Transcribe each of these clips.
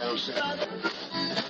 Joseph.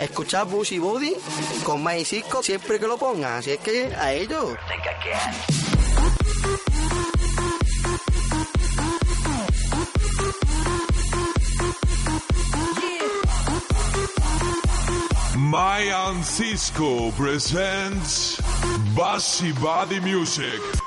escuchar Bushy Body con Mike Cisco siempre que lo pongan. Así es que a ellos. Mayan Cisco presents Bushy Body Music.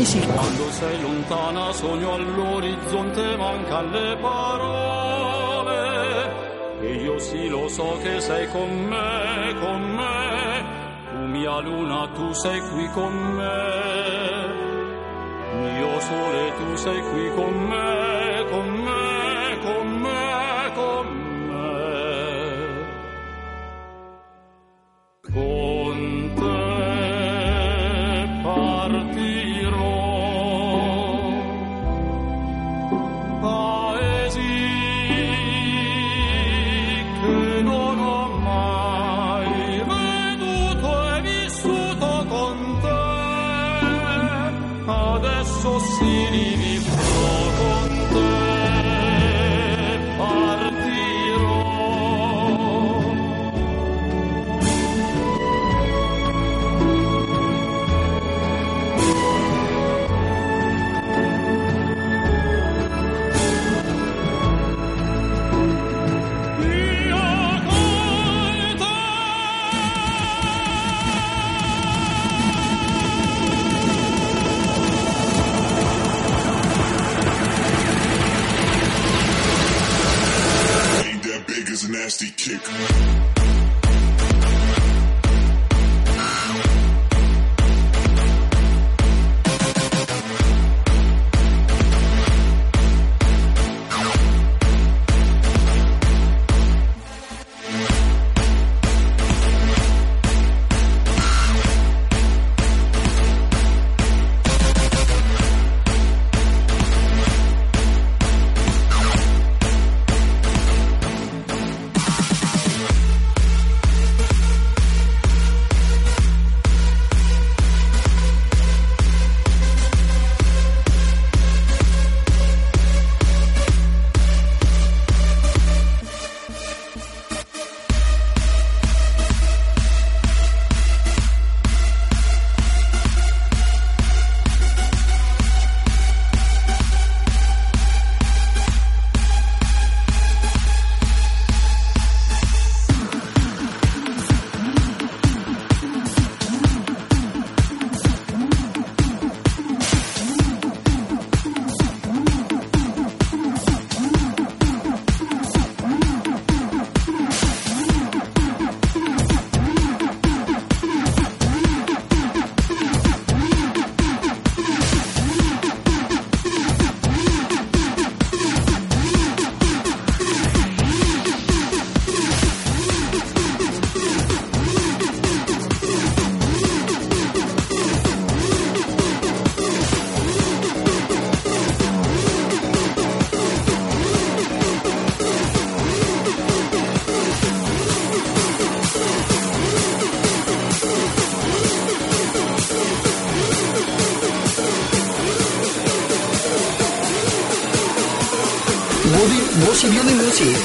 Maisy. Quando sei lontana sogno all'orizzonte manca le parole e io sì lo so che sei con me, con me. Tu mia luna, tu sei qui con me. Mio sole, tu sei qui con me,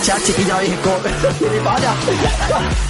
Music. Ya, chiquilla, hijo. Vaya. Kid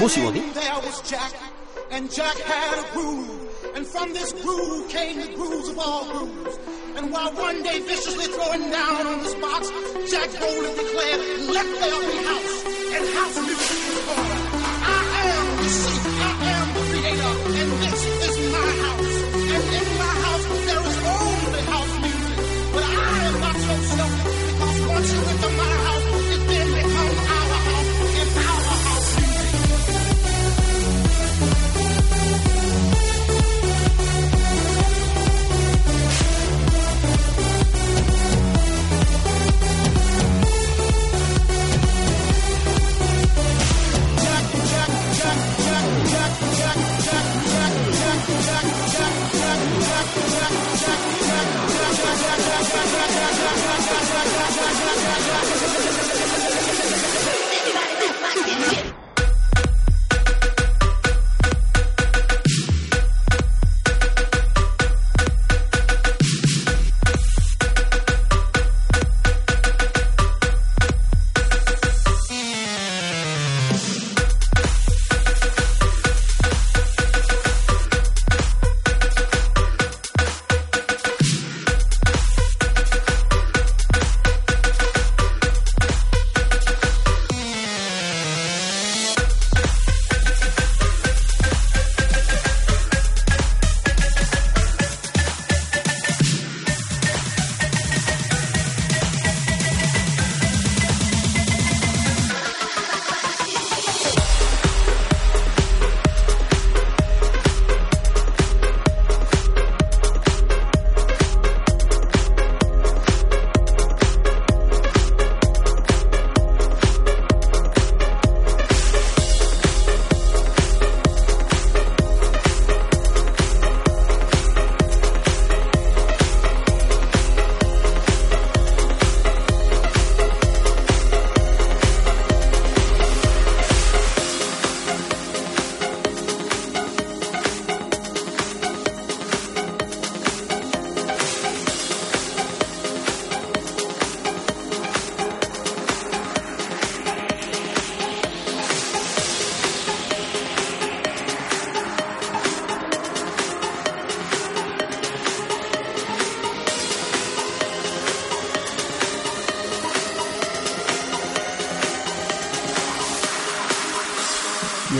Was Jack, and Jack had a groove. And from this groove came the grooves of all grooves. And while one day viciously throwing down on this box, Jack boldly declared, let there be house. And house music was born.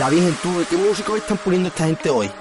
¿Qué música están poniendo esta gente hoy?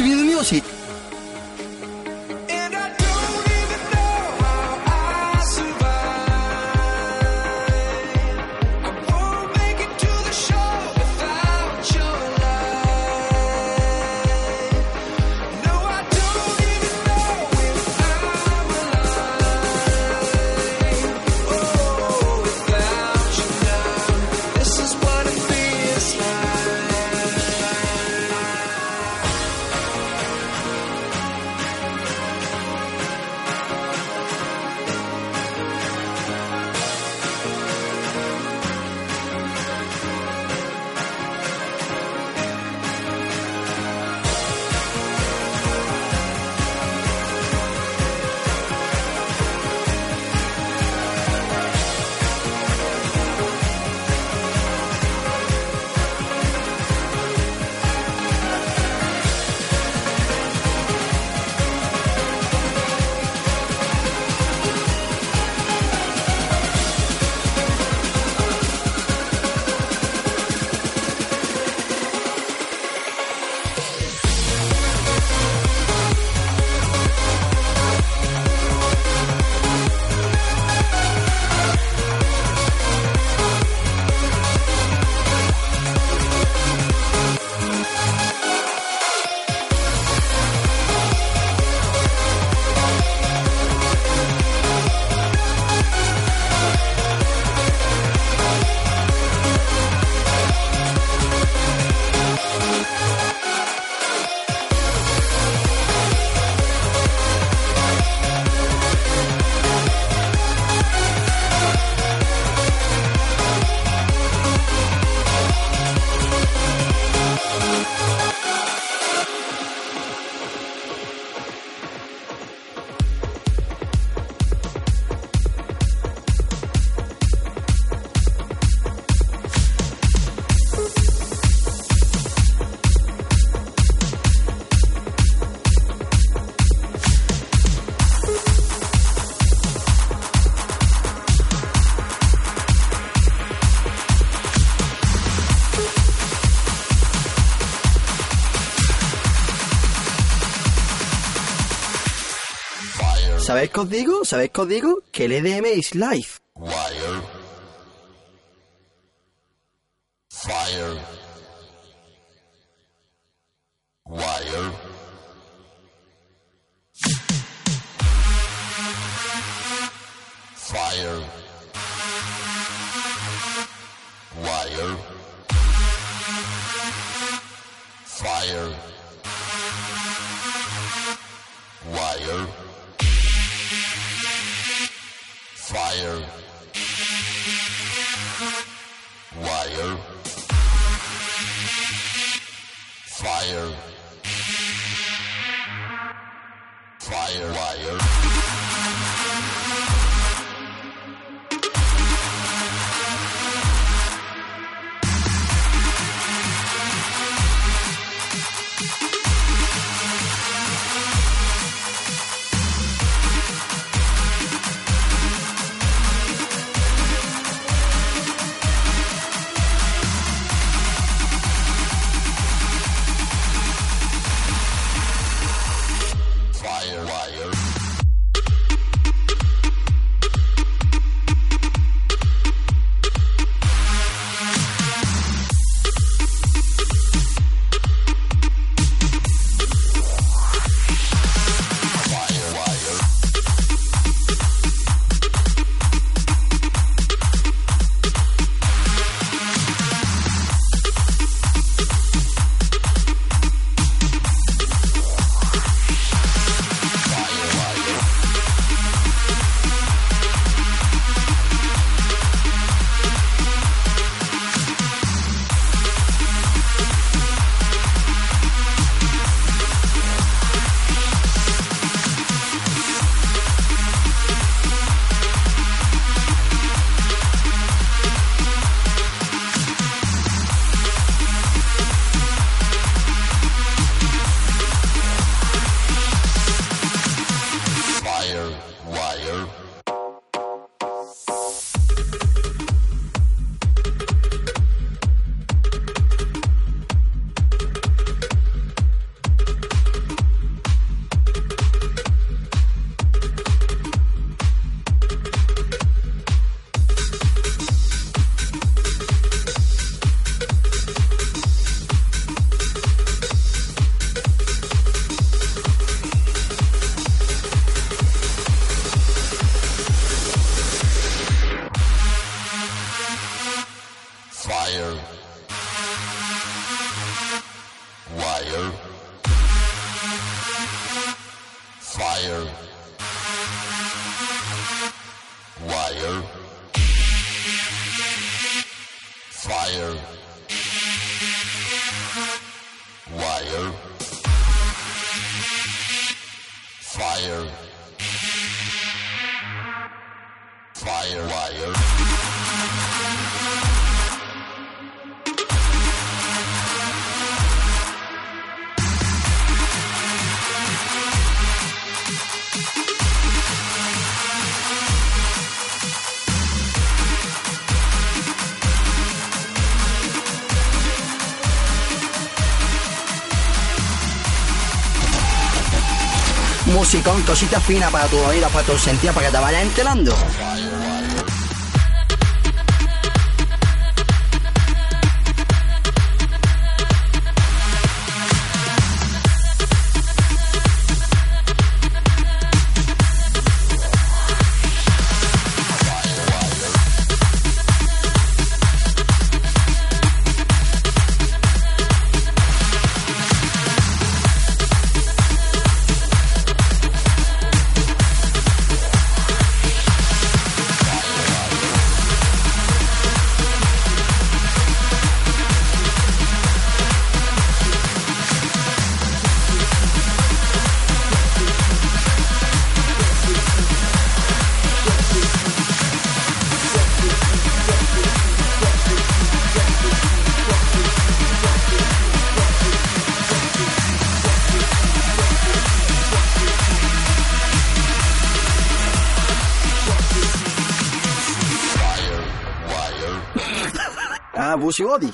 Sweden ¿Sabéis qué os digo? ¿Sabéis qué os digo? Que el EDM is life. Wire. musicón, cosita fina para tu oído, para tu sentido, para que te vayan enterando. 小阿弟。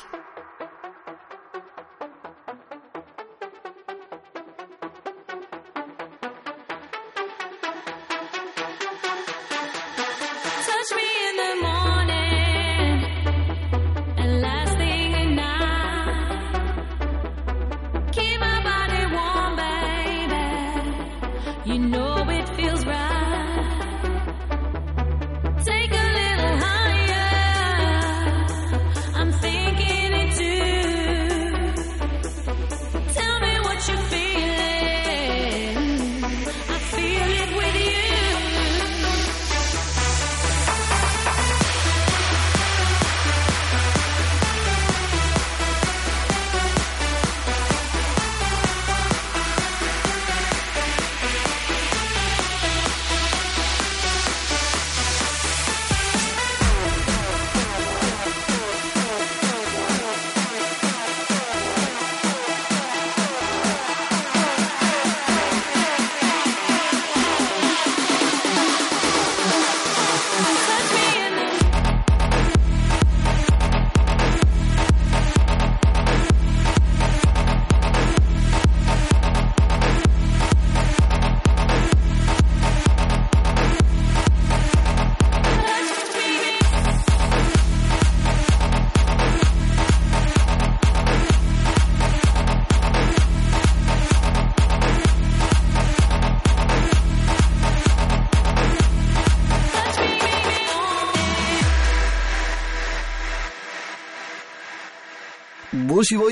しを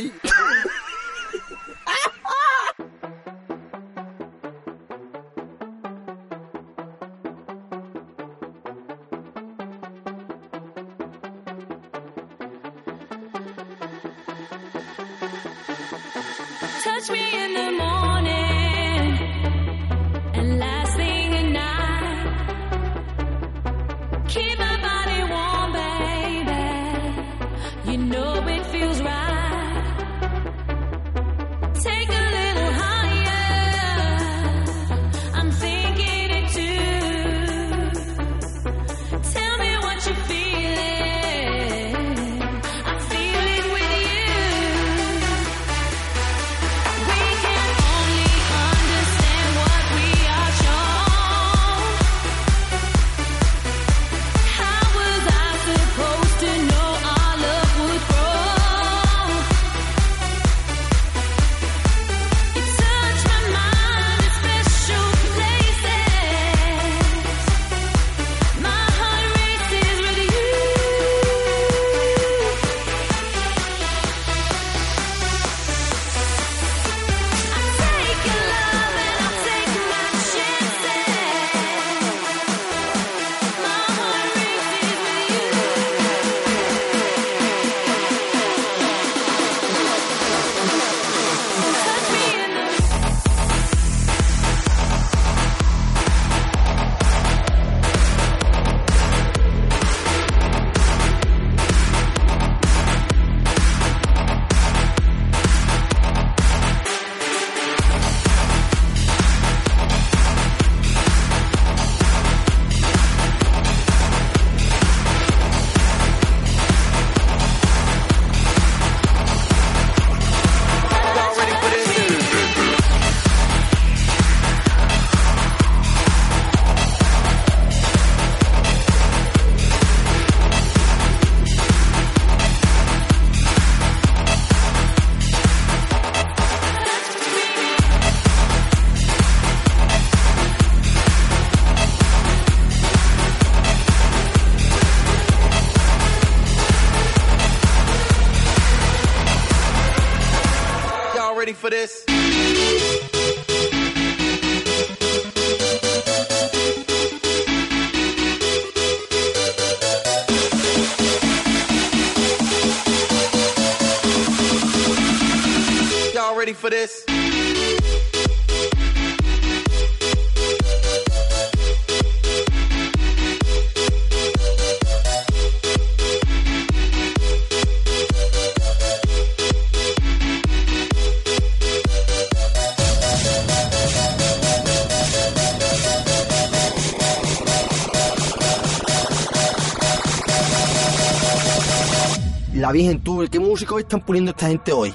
La Virgen, tú, ¿qué músicos están poniendo esta gente hoy?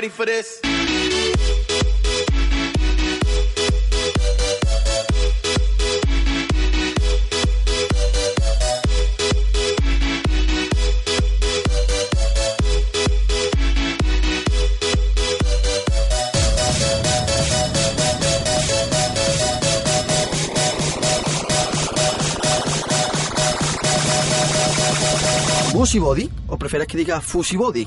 Ready for this? ¿O prefieres que diga Fusy Body?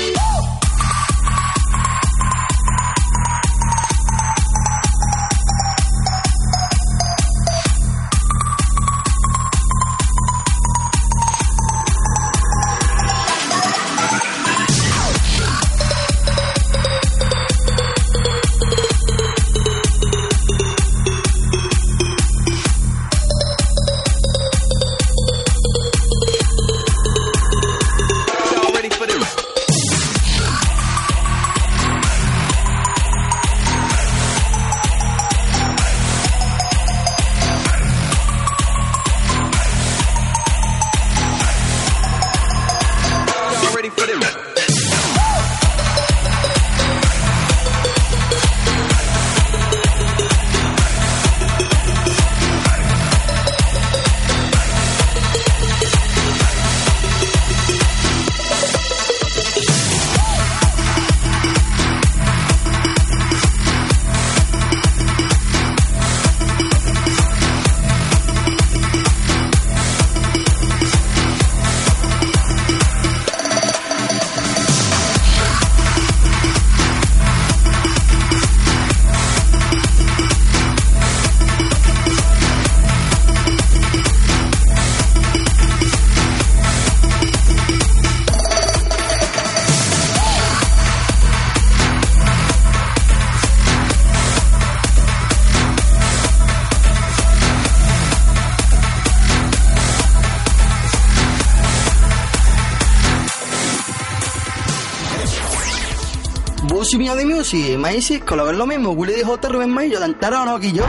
De Music, Maisy, con lo que es lo mismo, Willy de J, Rubén Mayo, Dantara o no, aquí yo.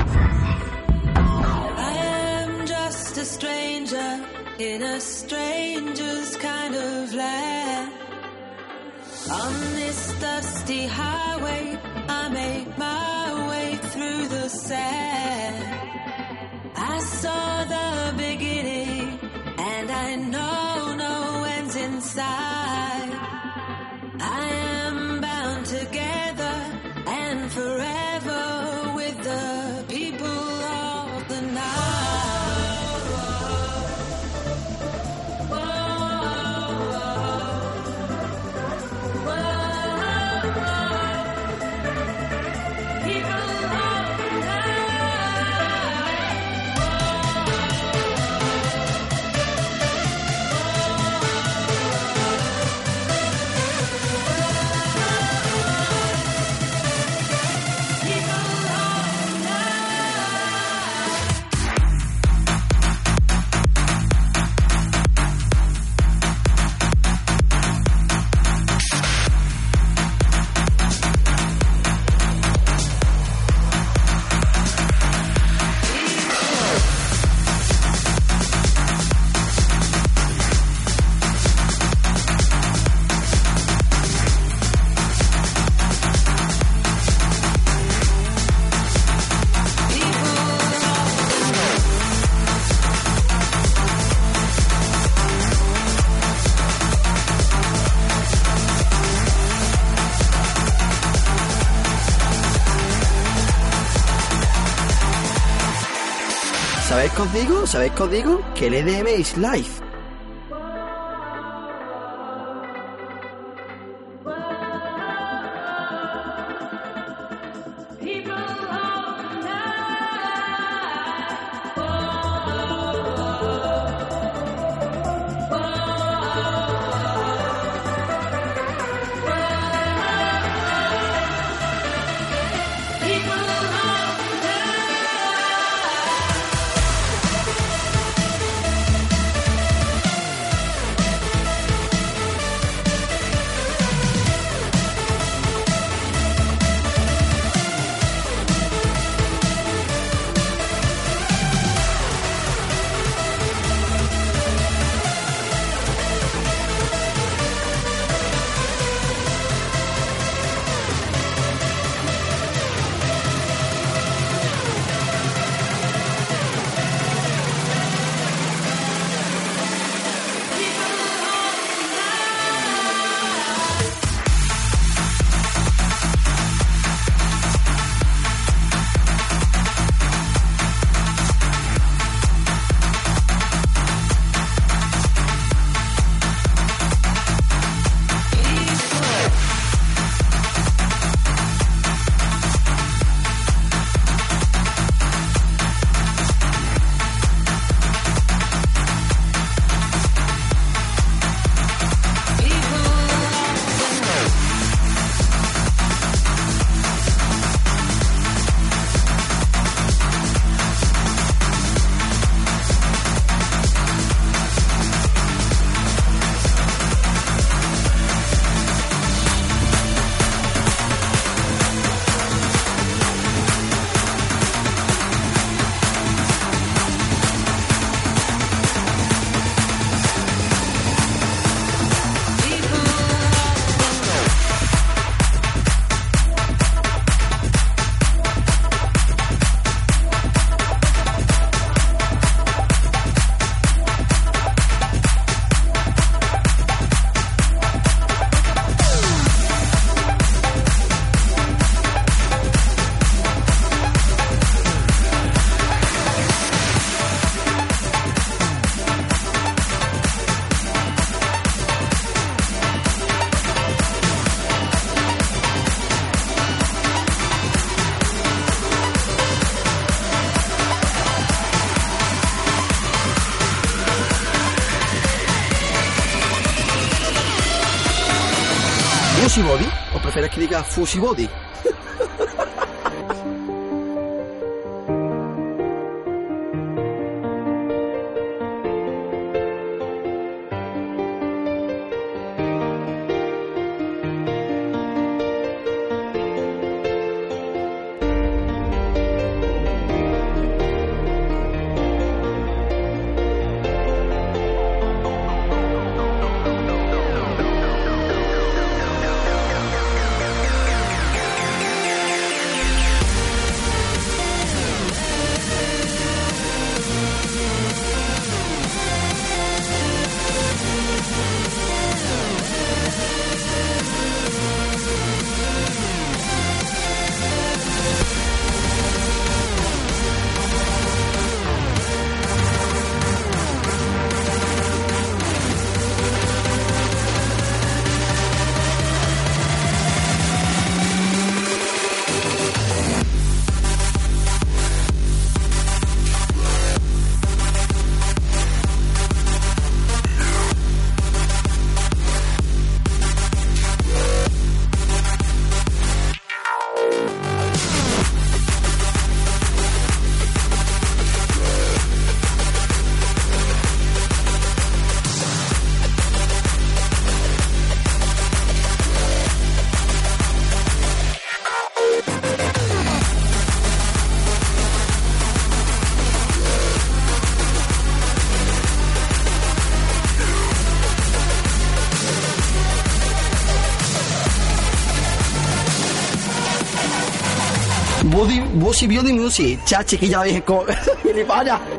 I am just a stranger in a stranger's kind of land. On this dusty highway, I make my way through the sand. I saw the ¿Sabéis qué os digo? ¿Sabéis? Que el EDM es live. Fusy Body? ¿O prefieres que diga Fusy Music Beauty Music. Ya, chiquilla, dije, ni para.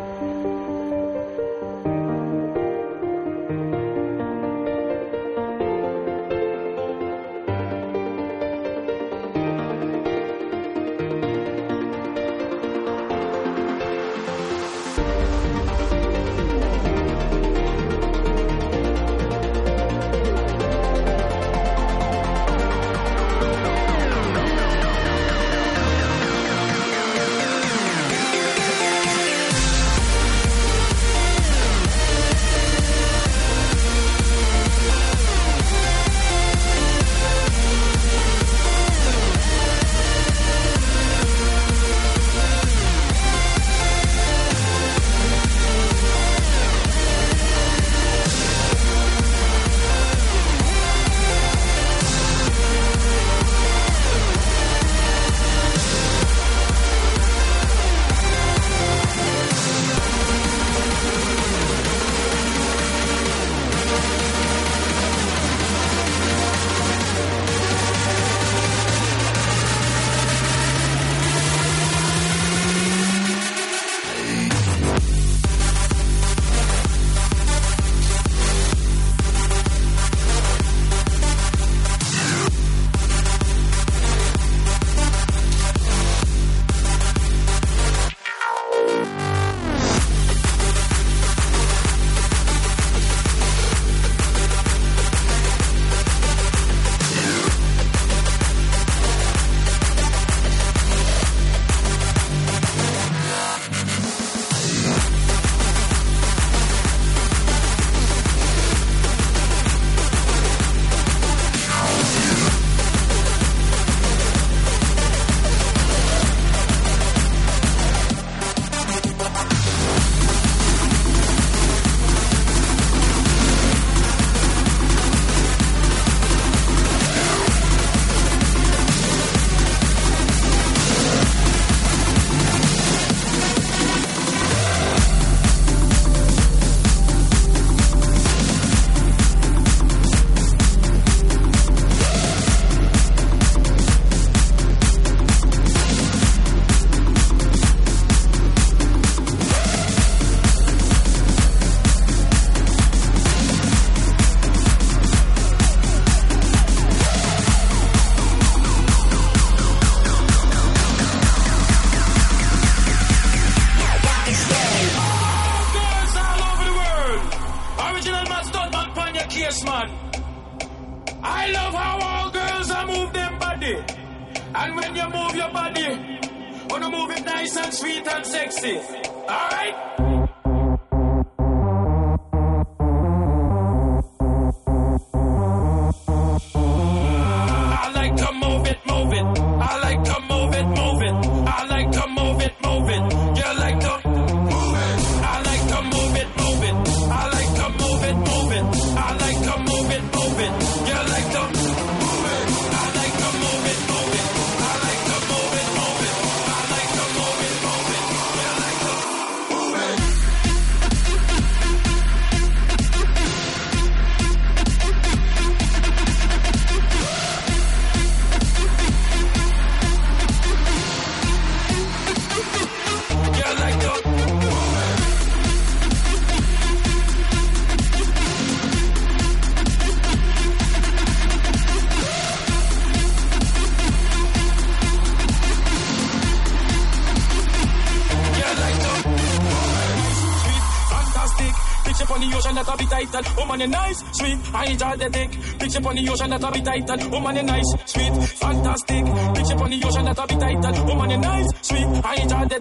Woman, you nice, sweet. I enjoy the dick. Picture on the ocean that I be tight woman, you nice, sweet, fantastic. Picture on the ocean that I be tight woman, you nice, sweet. I enjoy the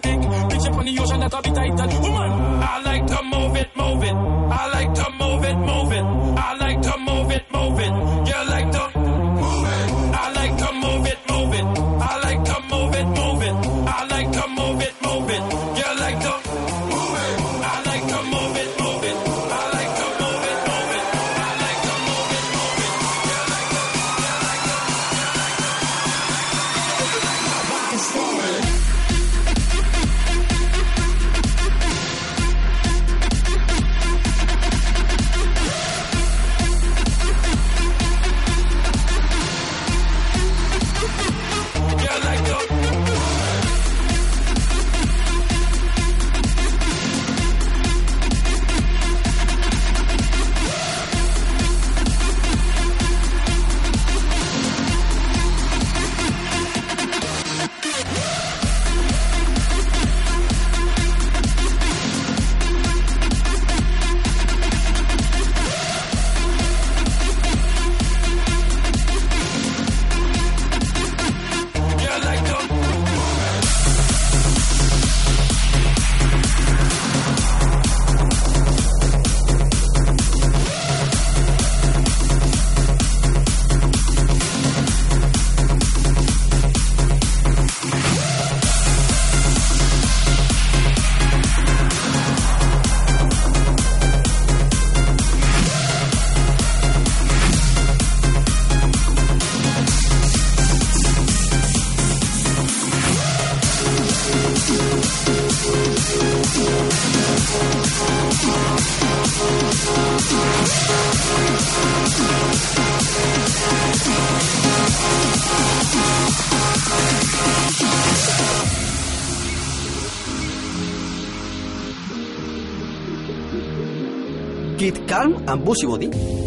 on the ocean that I be tight woman. I like to move it, move it. I like to move it, move it. I like to move it, move it. You like to. Kid Calm and Busy Body.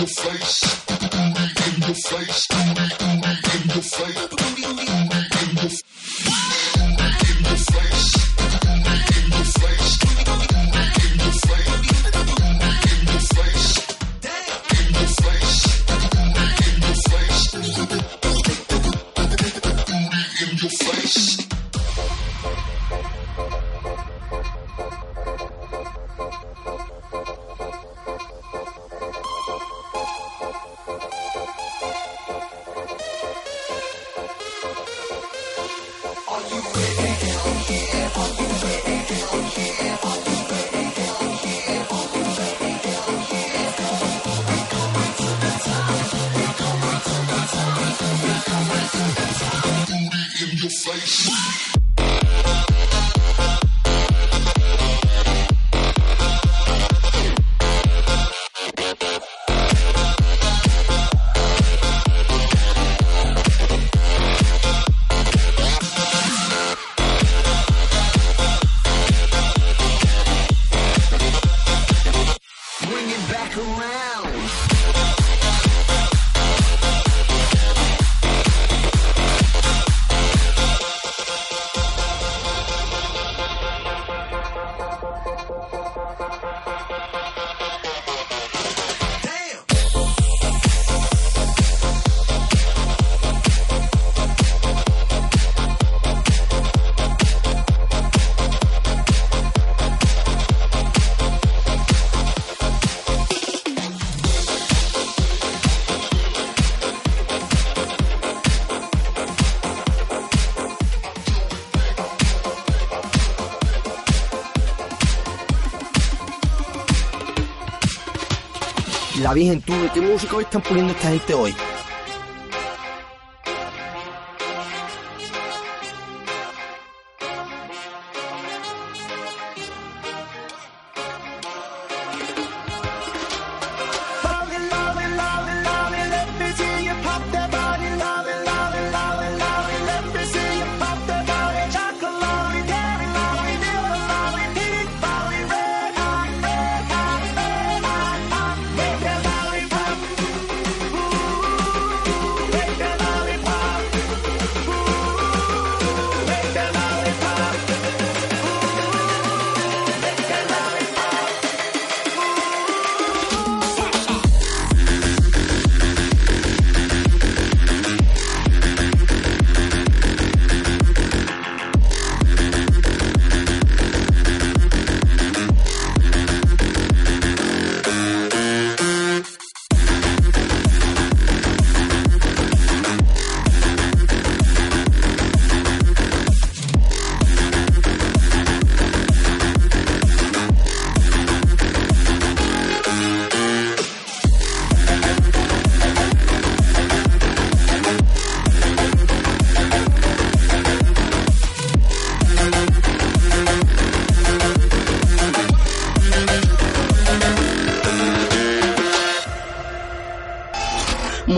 your face, booty in your face, booty, booty in your face. La Virgen, tú, ¿qué música están poniendo esta gente hoy?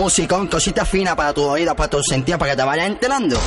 Musicón, cosita fina para tu oído, para tu sentido, para que te vayas enterando.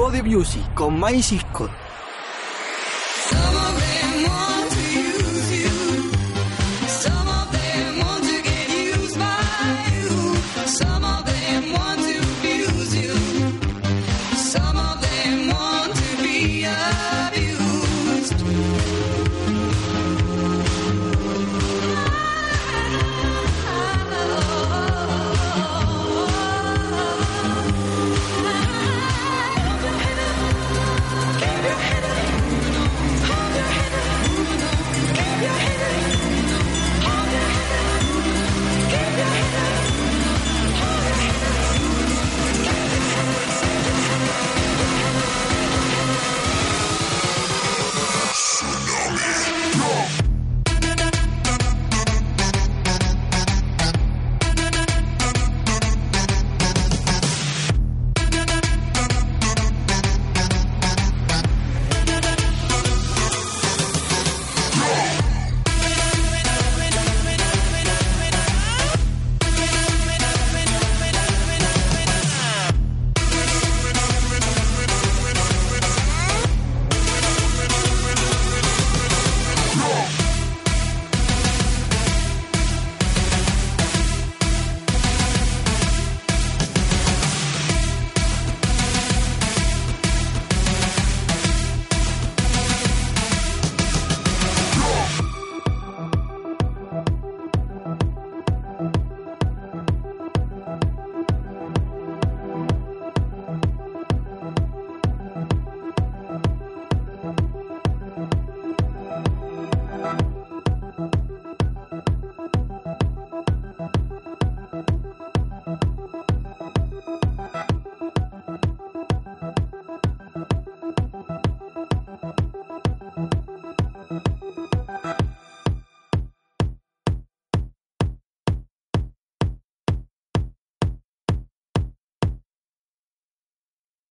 Body Music con Cisco.